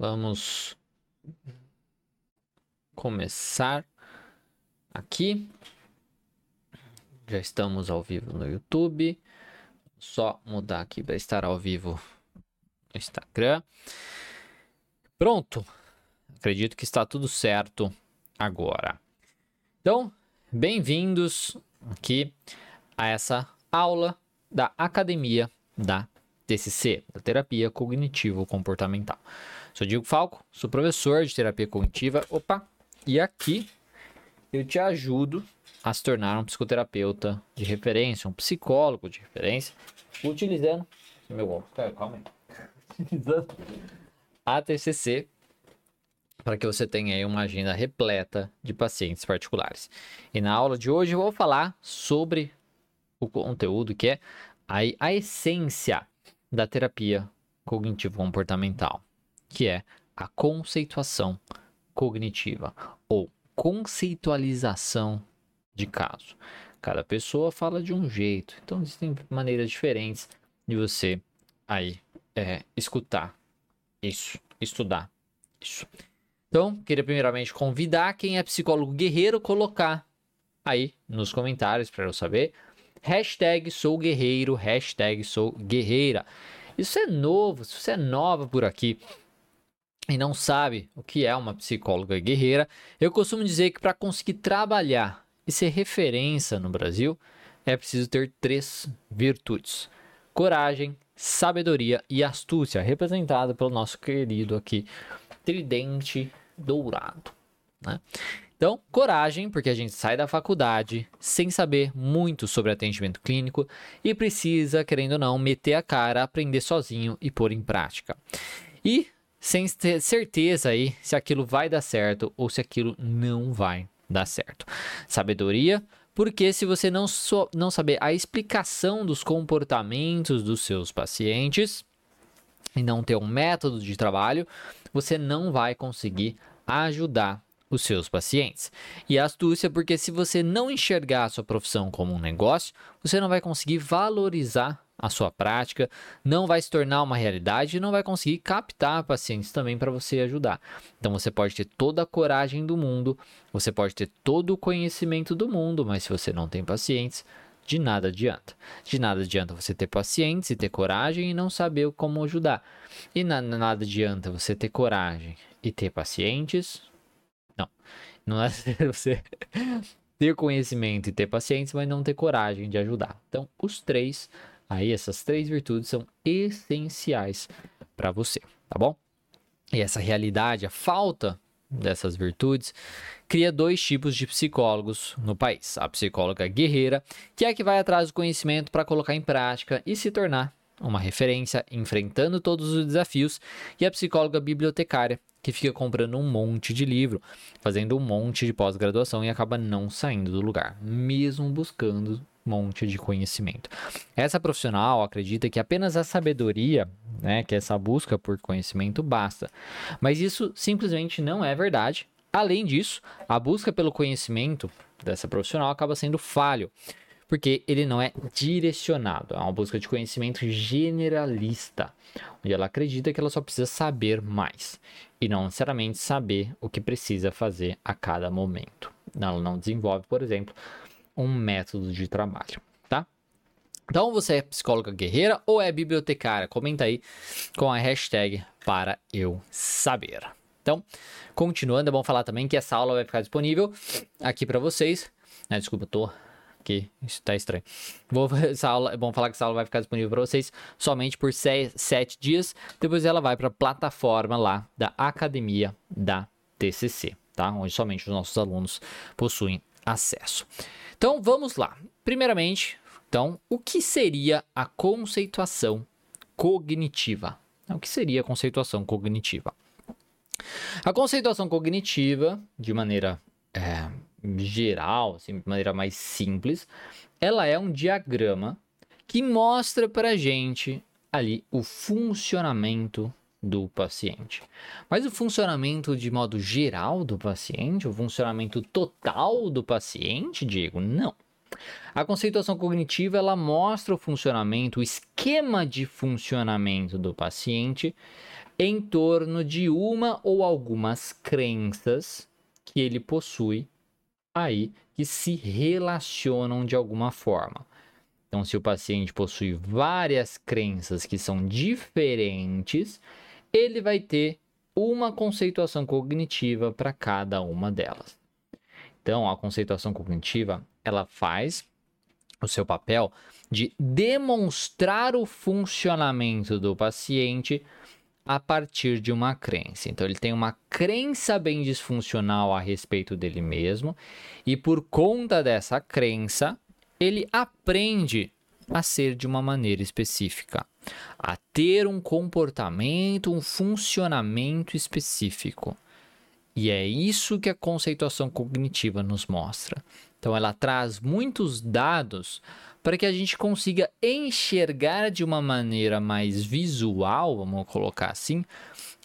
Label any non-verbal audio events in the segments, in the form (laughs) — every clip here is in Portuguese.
Vamos começar aqui. Já estamos ao vivo no YouTube. Só mudar aqui para estar ao vivo no Instagram. Pronto. Acredito que está tudo certo agora. Então, bem-vindos aqui a essa aula da Academia da TCC, da Terapia Cognitivo Comportamental. Sou Diego Falco, sou professor de terapia cognitiva. Opa! E aqui eu te ajudo a se tornar um psicoterapeuta de referência, um psicólogo de referência, utilizando meu calma aí. utilizando a TCC para que você tenha aí uma agenda repleta de pacientes particulares. E na aula de hoje eu vou falar sobre o conteúdo que é a, a essência da terapia cognitivo-comportamental, que é a conceituação cognitiva ou conceitualização de caso. Cada pessoa fala de um jeito, então existem maneiras diferentes de você aí é, escutar isso, estudar isso. Então, queria primeiramente convidar quem é psicólogo guerreiro colocar aí nos comentários para eu saber Hashtag sou guerreiro, hashtag sou guerreira. Isso é novo, se você é nova por aqui e não sabe o que é uma psicóloga guerreira, eu costumo dizer que para conseguir trabalhar e ser referência no Brasil, é preciso ter três virtudes: coragem, sabedoria e astúcia, representada pelo nosso querido aqui tridente dourado. Né? Então, coragem, porque a gente sai da faculdade sem saber muito sobre atendimento clínico e precisa, querendo ou não, meter a cara, aprender sozinho e pôr em prática. E sem ter certeza aí se aquilo vai dar certo ou se aquilo não vai dar certo. Sabedoria, porque se você não, so, não saber a explicação dos comportamentos dos seus pacientes e não ter um método de trabalho, você não vai conseguir ajudar os seus pacientes. E a astúcia, porque se você não enxergar a sua profissão como um negócio, você não vai conseguir valorizar a sua prática, não vai se tornar uma realidade e não vai conseguir captar pacientes também para você ajudar. Então você pode ter toda a coragem do mundo, você pode ter todo o conhecimento do mundo, mas se você não tem pacientes, de nada adianta. De nada adianta você ter pacientes e ter coragem e não saber como ajudar. E na, nada adianta você ter coragem e ter pacientes, não. Não é (laughs) você ter conhecimento e ter paciência, mas não ter coragem de ajudar. Então, os três, aí essas três virtudes são essenciais para você, tá bom? E essa realidade, a falta dessas virtudes, cria dois tipos de psicólogos no país. A psicóloga guerreira, que é a que vai atrás do conhecimento para colocar em prática e se tornar uma referência enfrentando todos os desafios, e a psicóloga bibliotecária, que fica comprando um monte de livro, fazendo um monte de pós-graduação e acaba não saindo do lugar, mesmo buscando um monte de conhecimento. Essa profissional acredita que apenas a sabedoria, né, que essa busca por conhecimento basta. Mas isso simplesmente não é verdade. Além disso, a busca pelo conhecimento dessa profissional acaba sendo falho, porque ele não é direcionado, é uma busca de conhecimento generalista, onde ela acredita que ela só precisa saber mais e não necessariamente saber o que precisa fazer a cada momento. Ela não desenvolve, por exemplo, um método de trabalho, tá? Então você é psicóloga guerreira ou é bibliotecária? Comenta aí com a hashtag para eu saber. Então, continuando, é bom falar também que essa aula vai ficar disponível aqui para vocês. Ah, desculpa, eu tô aqui. Isso tá estranho. Vou, (laughs) essa aula, é bom falar que essa aula vai ficar disponível para vocês somente por sete dias. Depois ela vai para a plataforma lá da Academia da TCC, tá? Onde somente os nossos alunos possuem acesso. Então vamos lá. Primeiramente, então, o que seria a conceituação cognitiva? O que seria a conceituação cognitiva? A conceituação cognitiva, de maneira é, geral, assim, de maneira mais simples, ela é um diagrama que mostra para gente ali o funcionamento do paciente. Mas o funcionamento de modo geral do paciente, o funcionamento total do paciente, Diego, não. A conceituação cognitiva ela mostra o funcionamento, o esquema de funcionamento do paciente em torno de uma ou algumas crenças que ele possui aí que se relacionam de alguma forma. Então, se o paciente possui várias crenças que são diferentes, ele vai ter uma conceituação cognitiva para cada uma delas. Então, a conceituação cognitiva, ela faz o seu papel de demonstrar o funcionamento do paciente a partir de uma crença. Então, ele tem uma crença bem disfuncional a respeito dele mesmo, e por conta dessa crença, ele aprende a ser de uma maneira específica, a ter um comportamento, um funcionamento específico. E é isso que a conceituação cognitiva nos mostra. Então, ela traz muitos dados para que a gente consiga enxergar de uma maneira mais visual, vamos colocar assim,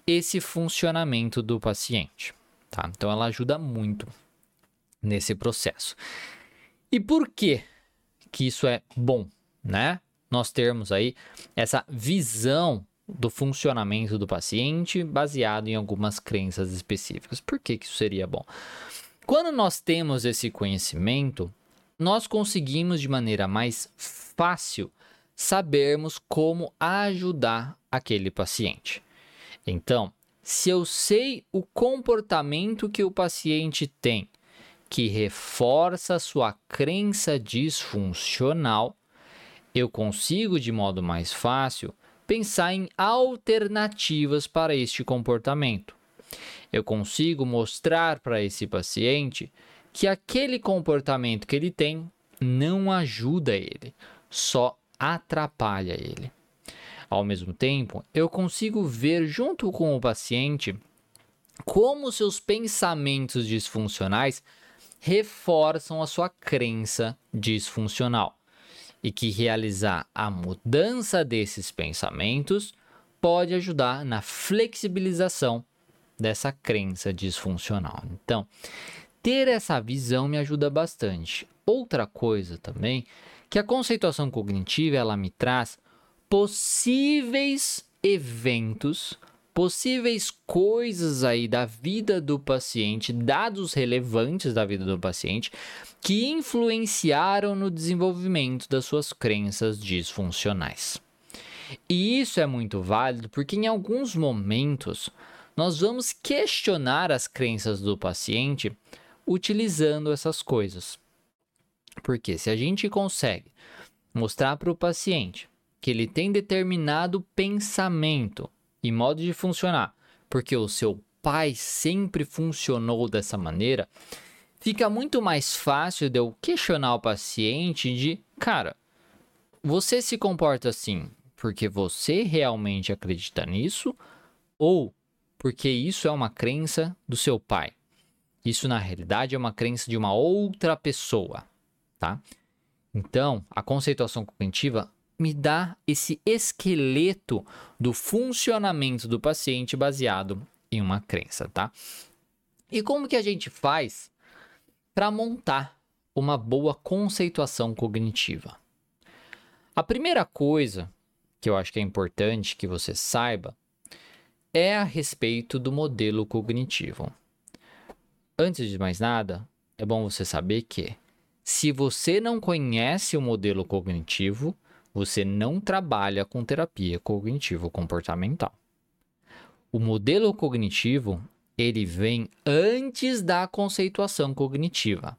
esse funcionamento do paciente. Tá? Então, ela ajuda muito nesse processo. E por que que isso é bom, né? Nós termos aí essa visão do funcionamento do paciente baseado em algumas crenças específicas. Por que, que isso seria bom? Quando nós temos esse conhecimento, nós conseguimos de maneira mais fácil sabermos como ajudar aquele paciente. Então, se eu sei o comportamento que o paciente tem, que reforça sua crença disfuncional, eu consigo de modo mais fácil pensar em alternativas para este comportamento. Eu consigo mostrar para esse paciente que aquele comportamento que ele tem não ajuda ele, só atrapalha ele. Ao mesmo tempo, eu consigo ver junto com o paciente como seus pensamentos disfuncionais reforçam a sua crença disfuncional e que realizar a mudança desses pensamentos pode ajudar na flexibilização dessa crença disfuncional. Então, ter essa visão me ajuda bastante. Outra coisa também que a conceituação cognitiva ela me traz possíveis eventos, possíveis coisas aí da vida do paciente, dados relevantes da vida do paciente que influenciaram no desenvolvimento das suas crenças disfuncionais. E isso é muito válido porque em alguns momentos nós vamos questionar as crenças do paciente utilizando essas coisas. Porque se a gente consegue mostrar para o paciente que ele tem determinado pensamento e modo de funcionar, porque o seu pai sempre funcionou dessa maneira, fica muito mais fácil de eu questionar o paciente de, cara, você se comporta assim porque você realmente acredita nisso ou porque isso é uma crença do seu pai? Isso na realidade é uma crença de uma outra pessoa, tá? Então, a conceituação cognitiva me dá esse esqueleto do funcionamento do paciente baseado em uma crença, tá? E como que a gente faz para montar uma boa conceituação cognitiva? A primeira coisa que eu acho que é importante que você saiba é a respeito do modelo cognitivo. Antes de mais nada, é bom você saber que se você não conhece o modelo cognitivo, você não trabalha com terapia cognitivo-comportamental. O modelo cognitivo, ele vem antes da conceituação cognitiva.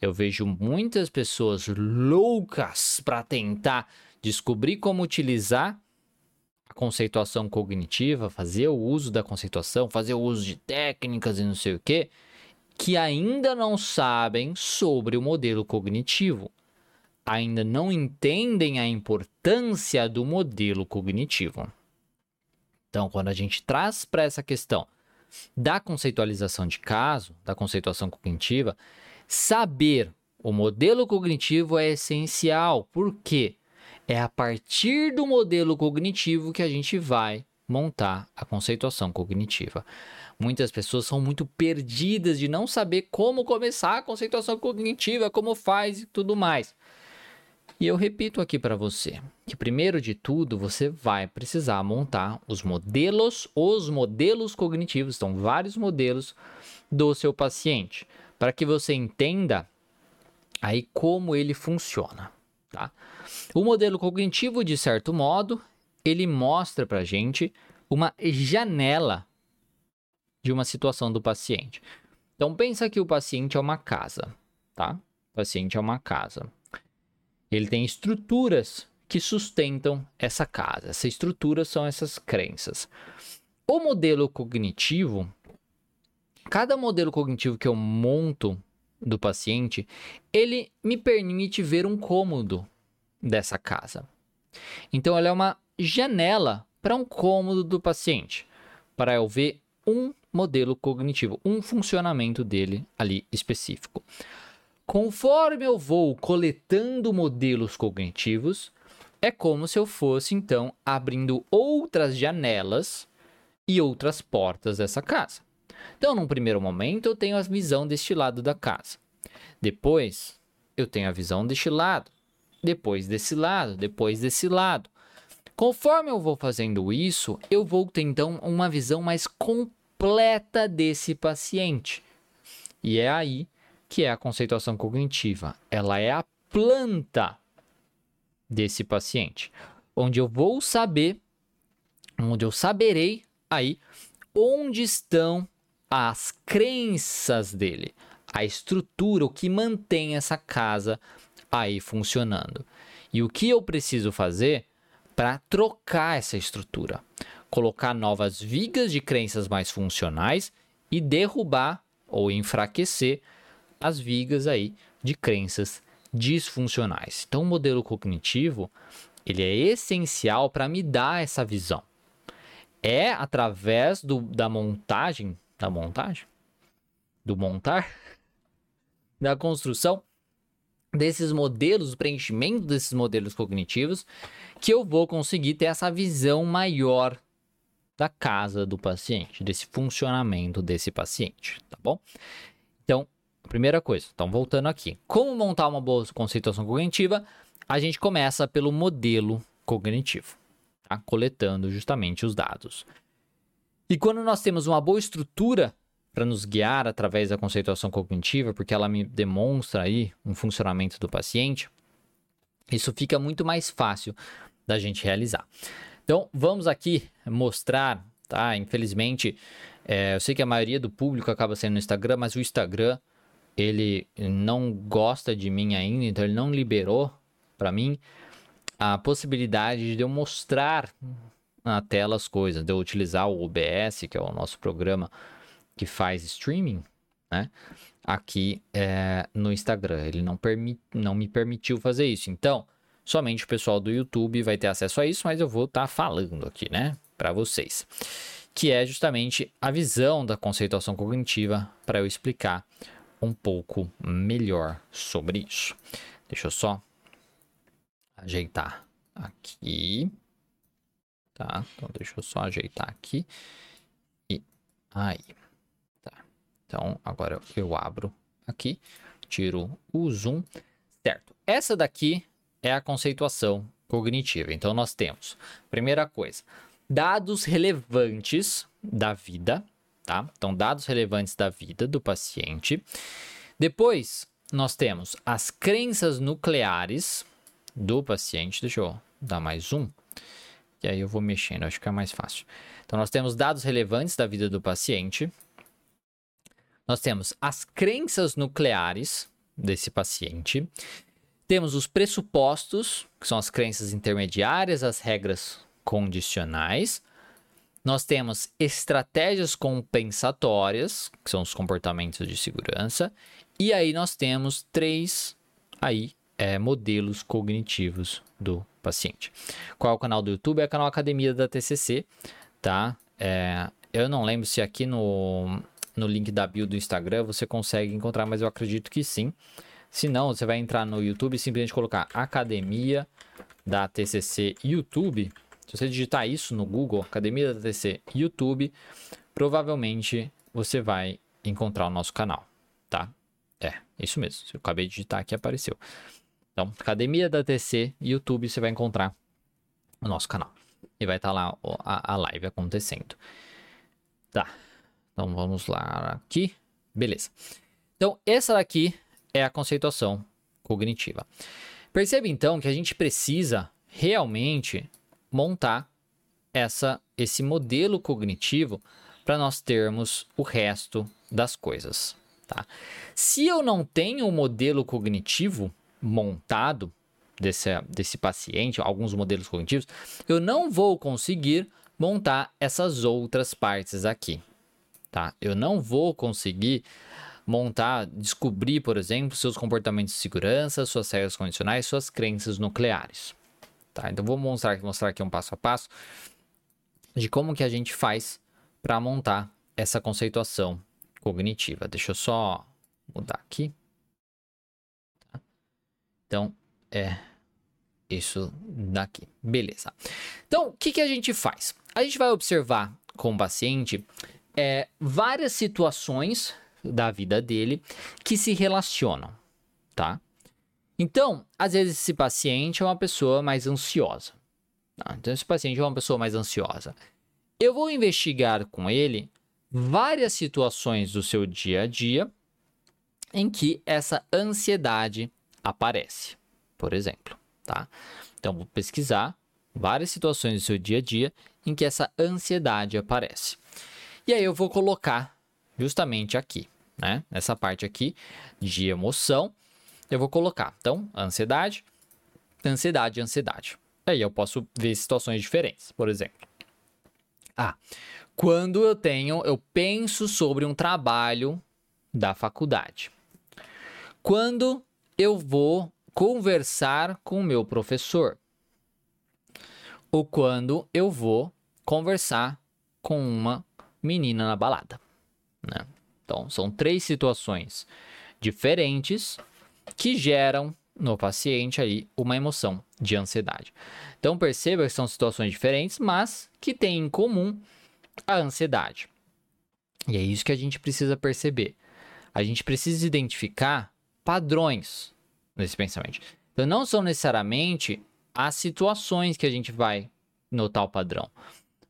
Eu vejo muitas pessoas loucas para tentar descobrir como utilizar conceituação cognitiva, fazer o uso da conceituação, fazer o uso de técnicas e não sei o que, que ainda não sabem sobre o modelo cognitivo, ainda não entendem a importância do modelo cognitivo. Então, quando a gente traz para essa questão da conceitualização de caso, da conceituação cognitiva, saber o modelo cognitivo é essencial. Por quê? É a partir do modelo cognitivo que a gente vai montar a conceituação cognitiva. Muitas pessoas são muito perdidas de não saber como começar a conceituação cognitiva, como faz e tudo mais. E eu repito aqui para você que primeiro de tudo você vai precisar montar os modelos, os modelos cognitivos, são vários modelos do seu paciente, para que você entenda aí como ele funciona, tá? O modelo cognitivo, de certo modo, ele mostra para gente uma janela de uma situação do paciente. Então pensa que o paciente é uma casa, tá? O paciente é uma casa. Ele tem estruturas que sustentam essa casa. Essa estrutura são essas crenças. O modelo cognitivo, cada modelo cognitivo que eu monto do paciente, ele me permite ver um cômodo dessa casa. Então, ela é uma janela para um cômodo do paciente, para eu ver um modelo cognitivo, um funcionamento dele ali específico. Conforme eu vou coletando modelos cognitivos, é como se eu fosse então abrindo outras janelas e outras portas dessa casa. Então, num primeiro momento, eu tenho a visão deste lado da casa. Depois, eu tenho a visão deste lado. Depois desse lado, depois desse lado. Conforme eu vou fazendo isso, eu vou ter então uma visão mais completa desse paciente. E é aí que é a conceituação cognitiva. Ela é a planta desse paciente, onde eu vou saber, onde eu saberei aí onde estão as crenças dele, a estrutura, o que mantém essa casa aí funcionando. E o que eu preciso fazer para trocar essa estrutura? Colocar novas vigas de crenças mais funcionais e derrubar ou enfraquecer as vigas aí de crenças disfuncionais. Então, o modelo cognitivo ele é essencial para me dar essa visão. É através do, da montagem, da montagem, do montar, da construção desses modelos, o preenchimento desses modelos cognitivos, que eu vou conseguir ter essa visão maior da casa do paciente, desse funcionamento desse paciente, tá bom? Então, Primeira coisa, então voltando aqui. Como montar uma boa conceituação cognitiva? A gente começa pelo modelo cognitivo, tá? coletando justamente os dados. E quando nós temos uma boa estrutura para nos guiar através da conceituação cognitiva, porque ela me demonstra aí um funcionamento do paciente, isso fica muito mais fácil da gente realizar. Então, vamos aqui mostrar, tá? Infelizmente, é, eu sei que a maioria do público acaba sendo no Instagram, mas o Instagram ele não gosta de mim ainda, então ele não liberou para mim a possibilidade de eu mostrar na tela as coisas, de eu utilizar o OBS, que é o nosso programa que faz streaming, né? Aqui é, no Instagram. Ele não, não me permitiu fazer isso. Então, somente o pessoal do YouTube vai ter acesso a isso, mas eu vou estar tá falando aqui, né? Para vocês. Que é justamente a visão da conceituação cognitiva para eu explicar um pouco melhor sobre isso. Deixa eu só ajeitar aqui. Tá? Então deixa eu só ajeitar aqui. E aí. Tá. Então agora eu abro aqui, tiro o zoom. Certo. Essa daqui é a conceituação cognitiva. Então nós temos, primeira coisa, dados relevantes da vida, tá? Então, dados relevantes da vida do paciente. Depois, nós temos as crenças nucleares do paciente. Deixa eu dar mais um. E aí eu vou mexendo, acho que é mais fácil. Então, nós temos dados relevantes da vida do paciente. Nós temos as crenças nucleares desse paciente. Temos os pressupostos, que são as crenças intermediárias, as regras condicionais. Nós temos estratégias compensatórias, que são os comportamentos de segurança, e aí nós temos três aí é, modelos cognitivos do paciente. Qual é o canal do YouTube? É o canal Academia da TCC, tá? É, eu não lembro se aqui no, no link da bio do Instagram você consegue encontrar, mas eu acredito que sim. Se não, você vai entrar no YouTube e simplesmente colocar Academia da TCC YouTube Se você digitar isso no Google, Academia da TC YouTube, provavelmente você vai encontrar o nosso canal, tá? É, isso mesmo. Eu acabei de digitar aqui apareceu. Então, Academia da TC YouTube, você vai encontrar o nosso canal. E vai estar tá lá a, a live acontecendo. Tá. Então vamos lá aqui. Beleza. Então, essa daqui é a conceituação cognitiva. Perceba então que a gente precisa realmente montar essa, esse modelo cognitivo para nós termos o resto das coisas. Tá? Se eu não tenho um modelo cognitivo montado desse, desse paciente, alguns modelos cognitivos, eu não vou conseguir montar essas outras partes aqui. Tá? Eu não vou conseguir montar, descobrir, por exemplo, seus comportamentos de segurança, suas regras condicionais, suas crenças nucleares. Tá? Então vou mostrar, mostrar aqui um passo a passo de como que a gente faz para montar essa conceituação cognitiva. Deixa eu só mudar aqui. Então, é isso daqui. Beleza. Então, o que, que a gente faz? A gente vai observar com o paciente é, várias situações da vida dele que se relacionam, tá? Então, às vezes esse paciente é uma pessoa mais ansiosa. Tá? Então, esse paciente é uma pessoa mais ansiosa. Eu vou investigar com ele várias situações do seu dia a dia em que essa ansiedade aparece, por exemplo, tá? Então, vou pesquisar várias situações do seu dia a dia em que essa ansiedade aparece. E aí eu vou colocar justamente aqui, né? Nessa parte aqui de emoção, eu vou colocar, então, ansiedade, ansiedade, ansiedade. Aí eu posso ver situações diferentes, por exemplo. Ah, quando eu tenho, eu penso sobre um trabalho da faculdade. Quando eu vou conversar com o meu professor. Ou quando eu vou conversar com uma menina na balada. Né? Então, são três situações diferentes que geram no paciente aí uma emoção de ansiedade. Então, perceba que são situações diferentes, mas que têm em comum a ansiedade. E é isso que a gente precisa perceber. A gente precisa identificar padrões nesse pensamento. Então, não são necessariamente as situações que a gente vai notar o padrão,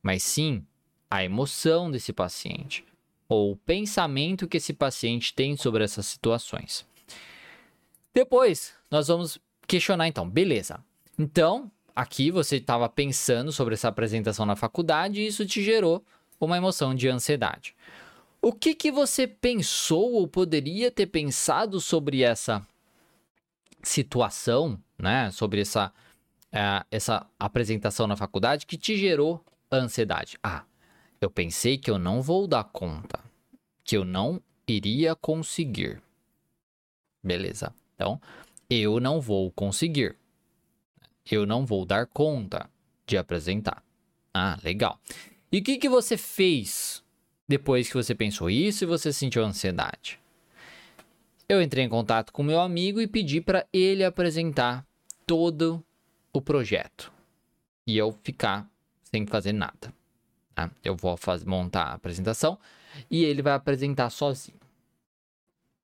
mas sim a emoção desse paciente ou o pensamento que esse paciente tem sobre essas situações. Depois, nós vamos questionar então, beleza. Então, aqui você estava pensando sobre essa apresentação na faculdade e isso te gerou uma emoção de ansiedade. O que que você pensou ou poderia ter pensado sobre essa situação, né? Sobre essa, uh, essa apresentação na faculdade que te gerou ansiedade? Ah, eu pensei que eu não vou dar conta, que eu não iria conseguir. Beleza. Então, eu não vou conseguir. Eu não vou dar conta de apresentar. Ah, legal. E o que, que você fez depois que você pensou isso e você sentiu ansiedade? Eu entrei em contato com meu amigo e pedi para ele apresentar todo o projeto e eu ficar sem fazer nada. Tá? Eu vou fazer, montar a apresentação e ele vai apresentar sozinho.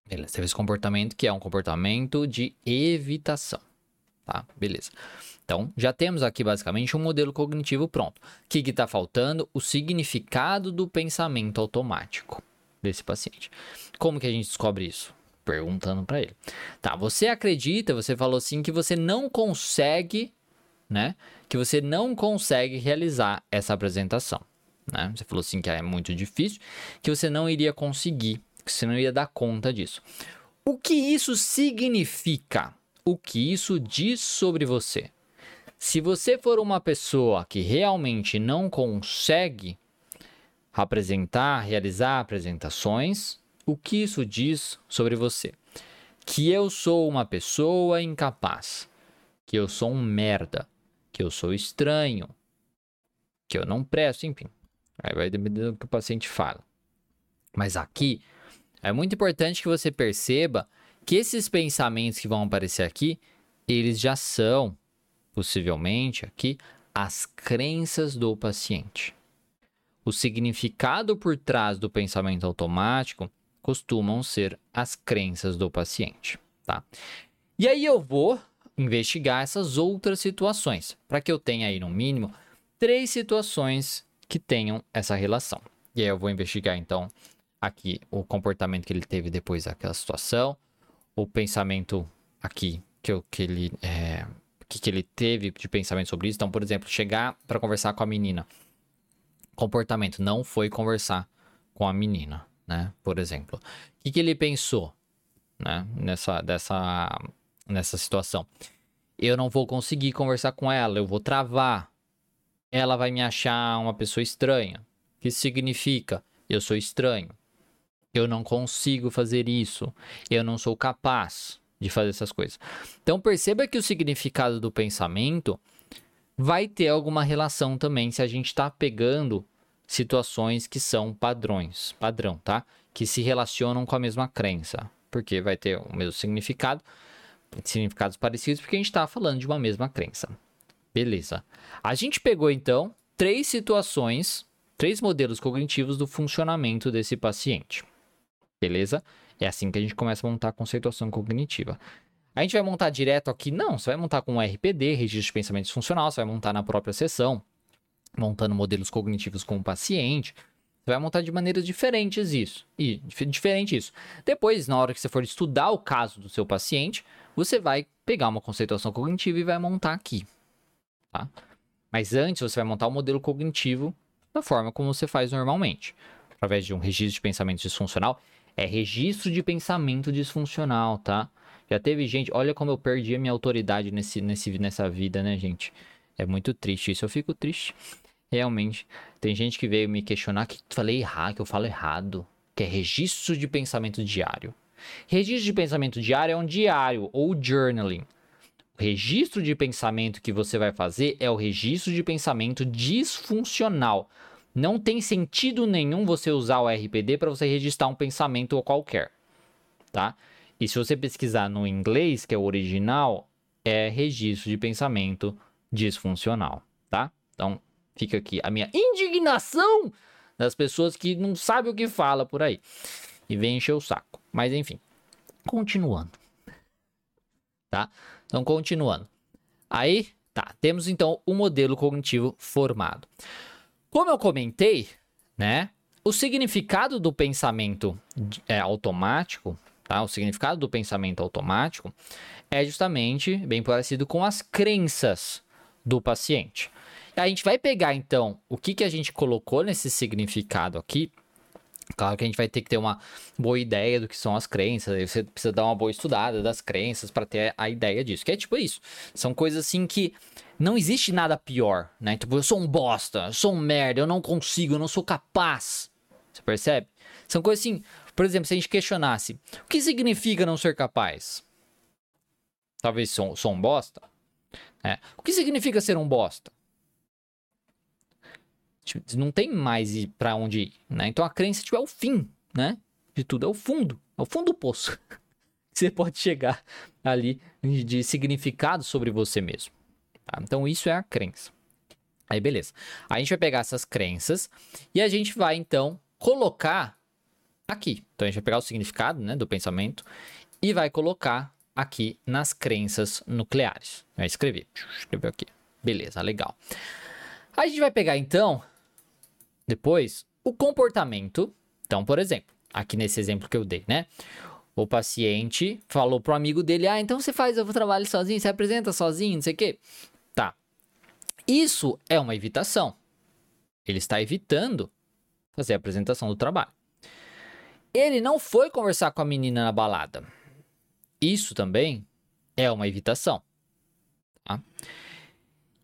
Beleza, teve esse comportamento que é um comportamento de evitação. Tá? Beleza. Então, já temos aqui basicamente um modelo cognitivo pronto. O que está faltando? O significado do pensamento automático desse paciente. Como que a gente descobre isso? Perguntando para ele. Tá, você acredita, você falou assim, que você não consegue, né? Que você não consegue realizar essa apresentação né? Você falou assim que é muito difícil, que você não iria conseguir, que você não ia dar conta disso. O que isso significa? O que isso diz sobre você? Se você for uma pessoa que realmente não consegue apresentar, realizar apresentações, o que isso diz sobre você? Que eu sou uma pessoa incapaz, que eu sou um merda, que eu sou estranho, que eu não presto, enfim. Aí vai depender do que o paciente fala. Mas aqui é muito importante que você perceba que esses pensamentos que vão aparecer aqui, eles já são possivelmente aqui as crenças do paciente. O significado por trás do pensamento automático costumam ser as crenças do paciente, tá? E aí eu vou investigar essas outras situações, para que eu tenha aí no mínimo três situações que tenham essa relação. E aí eu vou investigar então aqui o comportamento que ele teve depois daquela situação, o pensamento aqui que, eu, que ele é, que, que ele teve de pensamento sobre isso. Então, por exemplo, chegar para conversar com a menina. Comportamento não foi conversar com a menina, né? Por exemplo, o que, que ele pensou, né? Nessa, dessa, nessa situação. Eu não vou conseguir conversar com ela, eu vou travar. Ela vai me achar uma pessoa estranha. O que significa? Eu sou estranho. Eu não consigo fazer isso. Eu não sou capaz de fazer essas coisas. Então perceba que o significado do pensamento vai ter alguma relação também se a gente está pegando situações que são padrões, padrão, tá? Que se relacionam com a mesma crença, porque vai ter o mesmo significado, significados parecidos, porque a gente está falando de uma mesma crença. Beleza. A gente pegou então três situações, três modelos cognitivos do funcionamento desse paciente. Beleza? É assim que a gente começa a montar a conceituação cognitiva. A gente vai montar direto aqui? Não, você vai montar com o RPD, registro de pensamento disfuncional, você vai montar na própria sessão, montando modelos cognitivos com o paciente. Você vai montar de maneiras diferentes isso. E diferente isso. Depois, na hora que você for estudar o caso do seu paciente, você vai pegar uma conceituação cognitiva e vai montar aqui. Tá? Mas antes, você vai montar o um modelo cognitivo da forma como você faz normalmente, através de um registro de pensamento disfuncional. É registro de pensamento disfuncional, tá? Já teve gente, olha como eu perdi a minha autoridade nesse, nesse, nessa vida, né, gente? É muito triste isso, eu fico triste. Realmente. Tem gente que veio me questionar que falei errado, que eu falo errado. Que é registro de pensamento diário. Registro de pensamento diário é um diário ou journaling. O registro de pensamento que você vai fazer é o registro de pensamento disfuncional. Não tem sentido nenhum você usar o RPD para você registrar um pensamento qualquer, tá? E se você pesquisar no inglês, que é o original, é registro de pensamento disfuncional, tá? Então, fica aqui a minha indignação das pessoas que não sabem o que fala por aí e vem encher o saco. Mas enfim, continuando. Tá? Então, continuando. Aí, tá, temos então o modelo cognitivo formado. Como eu comentei, né? O significado do pensamento é, automático, tá? O significado do pensamento automático é justamente bem parecido com as crenças do paciente. A gente vai pegar então o que, que a gente colocou nesse significado aqui. Claro que a gente vai ter que ter uma boa ideia do que são as crenças. Você precisa dar uma boa estudada das crenças para ter a ideia disso. Que é tipo isso. São coisas assim que não existe nada pior, né? Tipo, eu sou um bosta, eu sou um merda, eu não consigo, eu não sou capaz. Você percebe? São coisas assim, por exemplo, se a gente questionasse, o que significa não ser capaz? Talvez sou, sou um bosta. É. O que significa ser um bosta? Tipo, não tem mais para onde ir, né? Então a crença tipo, é o fim, né? De tudo, é o fundo, é o fundo do poço. (laughs) Você pode chegar ali de significado sobre você mesmo. Tá? Então, isso é a crença. Aí, beleza. A gente vai pegar essas crenças e a gente vai, então, colocar aqui. Então, a gente vai pegar o significado né, do pensamento e vai colocar aqui nas crenças nucleares. Vai escrever. Escreveu aqui. Beleza, legal. A gente vai pegar, então, depois, o comportamento. Então, por exemplo, aqui nesse exemplo que eu dei, né? O paciente falou pro amigo dele: Ah, então você faz o trabalho sozinho, você apresenta sozinho, não sei o quê. Isso é uma evitação. Ele está evitando fazer a apresentação do trabalho. Ele não foi conversar com a menina na balada. Isso também é uma evitação. Tá?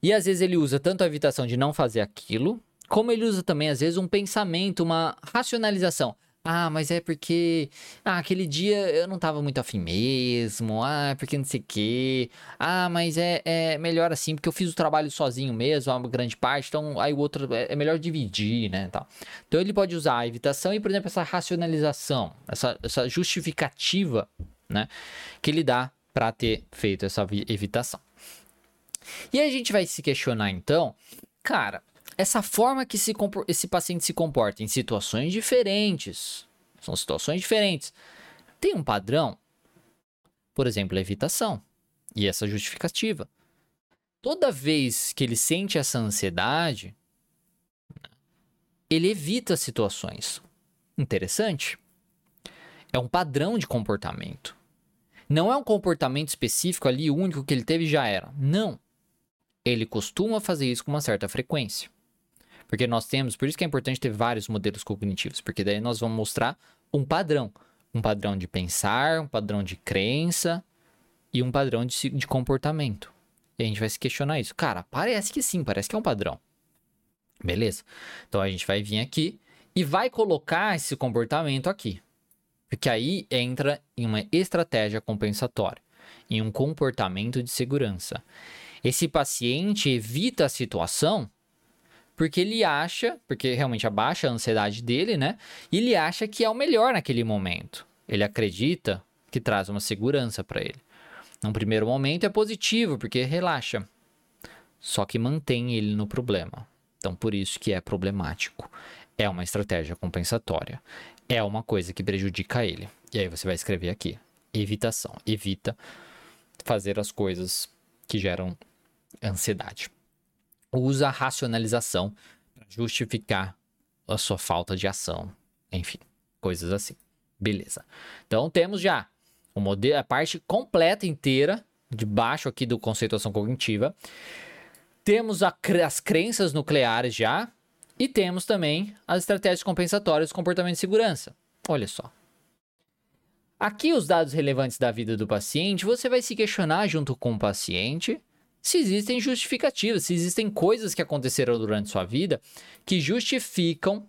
E às vezes ele usa tanto a evitação de não fazer aquilo, como ele usa também, às vezes, um pensamento, uma racionalização. Ah, mas é porque. Ah, aquele dia eu não tava muito afim mesmo. Ah, é porque não sei o quê. Ah, mas é, é melhor assim, porque eu fiz o trabalho sozinho mesmo, uma grande parte. Então, aí o outro. É, é melhor dividir, né? Tal. Então, ele pode usar a evitação e, por exemplo, essa racionalização, essa, essa justificativa, né? Que ele dá para ter feito essa evitação. E aí a gente vai se questionar então, cara, essa forma que se esse paciente se comporta em situações diferentes, são situações diferentes, tem um padrão? Por exemplo, a evitação e essa justificativa. Toda vez que ele sente essa ansiedade, ele evita situações. Interessante. É um padrão de comportamento. Não é um comportamento específico ali, único que ele teve e já era. Não. Ele costuma fazer isso com uma certa frequência. Porque nós temos, por isso que é importante ter vários modelos cognitivos, porque daí nós vamos mostrar um padrão. Um padrão de pensar, um padrão de crença e um padrão de, de comportamento. E a gente vai se questionar isso. Cara, parece que sim, parece que é um padrão. Beleza? Então a gente vai vir aqui e vai colocar esse comportamento aqui. Porque aí entra em uma estratégia compensatória, em um comportamento de segurança. Esse paciente evita a situação porque ele acha, porque realmente abaixa a ansiedade dele, né? E ele acha que é o melhor naquele momento. Ele acredita que traz uma segurança para ele. Num primeiro momento é positivo, porque relaxa. Só que mantém ele no problema. Então, por isso que é problemático. É uma estratégia compensatória. É uma coisa que prejudica ele. E aí você vai escrever aqui: evitação. Evita fazer as coisas que geram ansiedade. Usa a racionalização para justificar a sua falta de ação. Enfim, coisas assim. Beleza. Então temos já o modelo, a parte completa inteira de baixo aqui do conceituação cognitiva. Temos a, as crenças nucleares já. E temos também as estratégias compensatórias do comportamento de segurança. Olha só. Aqui os dados relevantes da vida do paciente, você vai se questionar junto com o paciente se existem justificativas, se existem coisas que aconteceram durante sua vida que justificam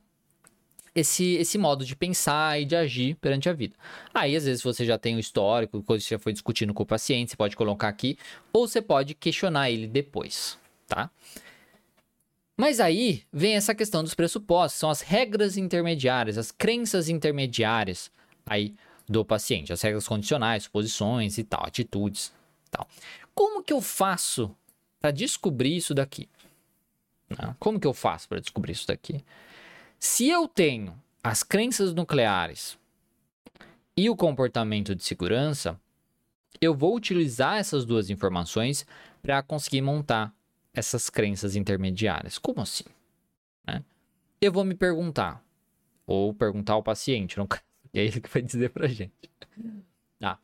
esse, esse modo de pensar e de agir perante a vida. Aí, às vezes, você já tem o histórico, coisa que já foi discutindo com o paciente, você pode colocar aqui, ou você pode questionar ele depois tá? Mas aí vem essa questão dos pressupostos, são as regras intermediárias, as crenças intermediárias aí do paciente, as regras condicionais, suposições e tal, atitudes, tal. Como que eu faço para descobrir isso daqui? Né? Como que eu faço para descobrir isso daqui? Se eu tenho as crenças nucleares e o comportamento de segurança, eu vou utilizar essas duas informações para conseguir montar essas crenças intermediárias. Como assim? Né? Eu vou me perguntar, ou perguntar ao paciente, não... (laughs) é ele que vai dizer pra gente. Tá.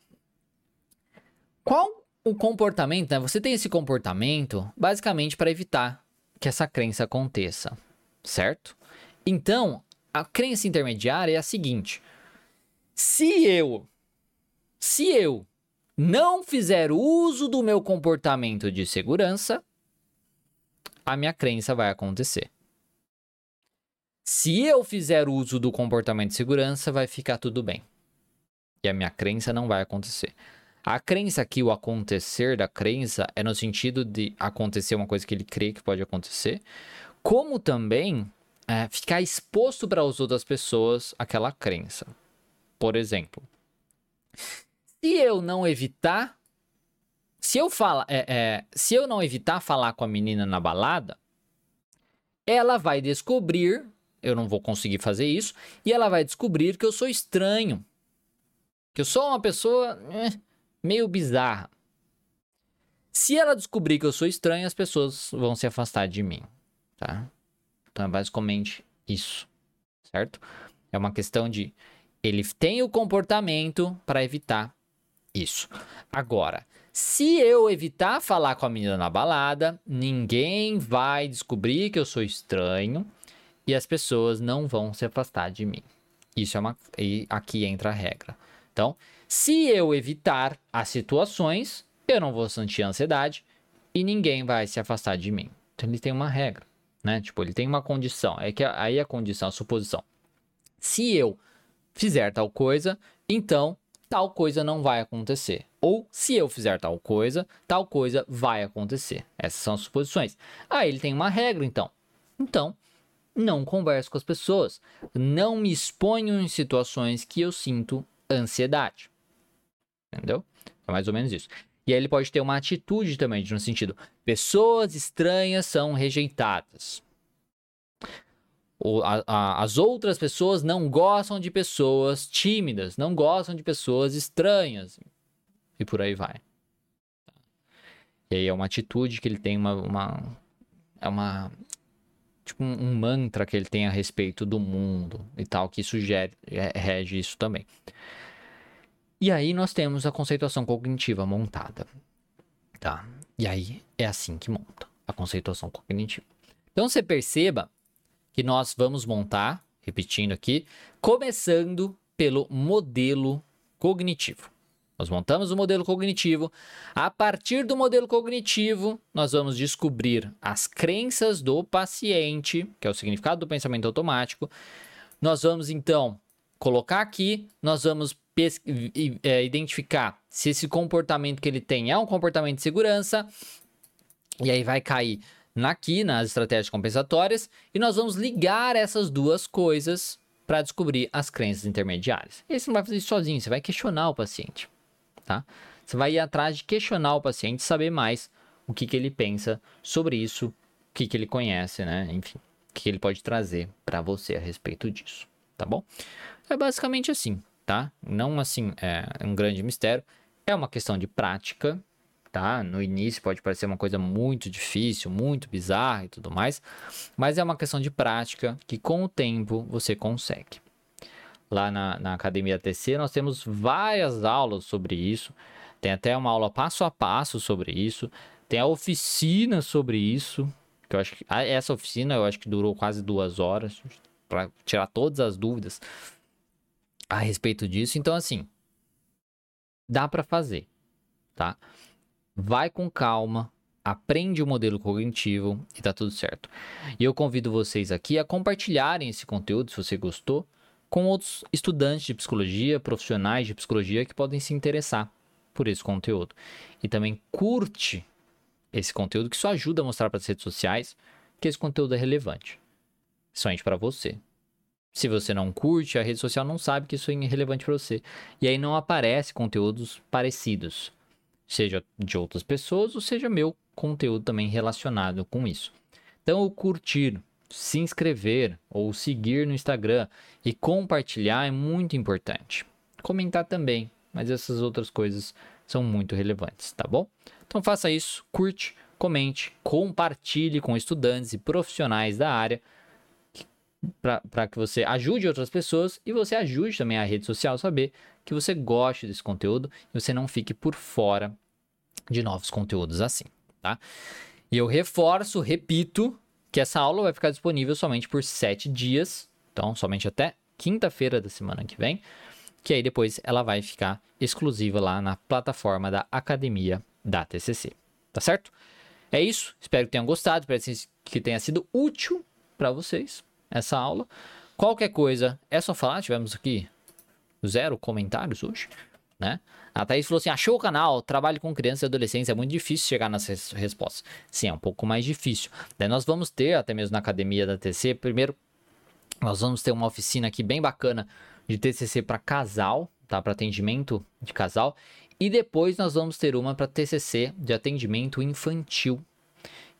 Qual o comportamento, né? Você tem esse comportamento basicamente para evitar que essa crença aconteça, certo? Então, a crença intermediária é a seguinte: se eu se eu não fizer uso do meu comportamento de segurança, a minha crença vai acontecer. Se eu fizer uso do comportamento de segurança, vai ficar tudo bem. E a minha crença não vai acontecer. A crença aqui, o acontecer da crença, é no sentido de acontecer uma coisa que ele crê que pode acontecer, como também é, ficar exposto para as outras pessoas aquela crença. Por exemplo, se eu não evitar se eu fala, é, é, se eu não evitar falar com a menina na balada, ela vai descobrir, eu não vou conseguir fazer isso, e ela vai descobrir que eu sou estranho, que eu sou uma pessoa é, meio bizarra. Se ela descobrir que eu sou estranho, as pessoas vão se afastar de mim, tá? Então é basicamente isso, certo? É uma questão de ele tem o comportamento para evitar isso. Agora, se eu evitar falar com a menina na balada, ninguém vai descobrir que eu sou estranho e as pessoas não vão se afastar de mim. Isso é uma. E aqui entra a regra. Então, se eu evitar as situações, eu não vou sentir ansiedade e ninguém vai se afastar de mim. Então, ele tem uma regra, né? Tipo, ele tem uma condição. É que aí a condição, a suposição. Se eu fizer tal coisa, então tal coisa não vai acontecer. Ou se eu fizer tal coisa, tal coisa vai acontecer. Essas são as suposições. Aí ele tem uma regra, então. Então, não converso com as pessoas. Não me exponho em situações que eu sinto ansiedade. Entendeu? É mais ou menos isso. E aí ele pode ter uma atitude também, no sentido: pessoas estranhas são rejeitadas. A, a, as outras pessoas não gostam de pessoas tímidas, não gostam de pessoas estranhas. E por aí vai. E aí é uma atitude que ele tem uma. uma é uma. Tipo um, um mantra que ele tem a respeito do mundo e tal, que sugere, rege isso também. E aí nós temos a conceituação cognitiva montada. Tá? E aí é assim que monta a conceituação cognitiva. Então você perceba que nós vamos montar, repetindo aqui, começando pelo modelo cognitivo. Nós montamos o modelo cognitivo. A partir do modelo cognitivo, nós vamos descobrir as crenças do paciente, que é o significado do pensamento automático. Nós vamos então colocar aqui, nós vamos identificar se esse comportamento que ele tem é um comportamento de segurança, e aí vai cair aqui nas estratégias compensatórias, e nós vamos ligar essas duas coisas para descobrir as crenças intermediárias. E você não vai fazer isso sozinho, você vai questionar o paciente, tá? Você vai ir atrás de questionar o paciente, saber mais o que, que ele pensa sobre isso, o que, que ele conhece, né? Enfim, o que ele pode trazer para você a respeito disso, tá bom? É basicamente assim tá? Não assim, é um grande mistério. É uma questão de prática, tá? No início pode parecer uma coisa muito difícil, muito bizarra e tudo mais, mas é uma questão de prática que com o tempo você consegue. Lá na, na Academia TC nós temos várias aulas sobre isso, tem até uma aula passo a passo sobre isso, tem a oficina sobre isso, que eu acho que essa oficina eu acho que durou quase duas horas para tirar todas as dúvidas a respeito disso. Então, assim, dá para fazer, tá? Vai com calma, aprende o modelo cognitivo e tá tudo certo. E eu convido vocês aqui a compartilharem esse conteúdo, se você gostou, com outros estudantes de psicologia, profissionais de psicologia que podem se interessar por esse conteúdo. E também curte esse conteúdo, que isso ajuda a mostrar para as redes sociais que esse conteúdo é relevante. Somente para você. Se você não curte, a rede social não sabe que isso é irrelevante para você. E aí não aparece conteúdos parecidos, seja de outras pessoas ou seja meu conteúdo também relacionado com isso. Então, o curtir, se inscrever ou seguir no Instagram e compartilhar é muito importante. Comentar também, mas essas outras coisas são muito relevantes, tá bom? Então faça isso, curte, comente, compartilhe com estudantes e profissionais da área para que você ajude outras pessoas e você ajude também a rede social a saber que você goste desse conteúdo e você não fique por fora de novos conteúdos assim, tá? E eu reforço, repito, que essa aula vai ficar disponível somente por sete dias, então somente até quinta-feira da semana que vem, que aí depois ela vai ficar exclusiva lá na plataforma da Academia da TCC, tá certo? É isso, espero que tenham gostado, espero que tenha sido útil para vocês essa aula. Qualquer coisa, é só falar. Tivemos aqui zero comentários hoje, né? A Thaís falou assim: achou o canal, trabalho com crianças e adolescentes, é muito difícil chegar nas res respostas. Sim, é um pouco mais difícil. Daí nós vamos ter, até mesmo na academia da TC, primeiro, nós vamos ter uma oficina aqui bem bacana de TCC para casal, tá? Para atendimento de casal. E depois nós vamos ter uma para TCC de atendimento infantil.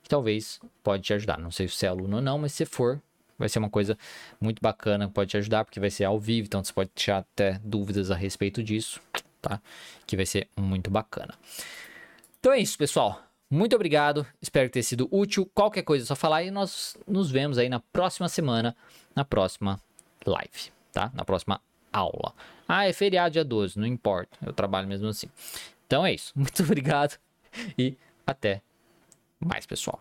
Que talvez pode te ajudar. Não sei se você é aluno ou não, mas se for, vai ser uma coisa muito bacana, pode te ajudar, porque vai ser ao vivo, então você pode tirar até dúvidas a respeito disso, tá? Que vai ser muito bacana. Então é isso, pessoal. Muito obrigado, espero ter sido útil. Qualquer coisa é só falar e nós nos vemos aí na próxima semana, na próxima live, tá? Na próxima aula. Ah, é feriado dia 12, não importa, eu trabalho mesmo assim. Então é isso, (laughs) muito obrigado e até mais, pessoal.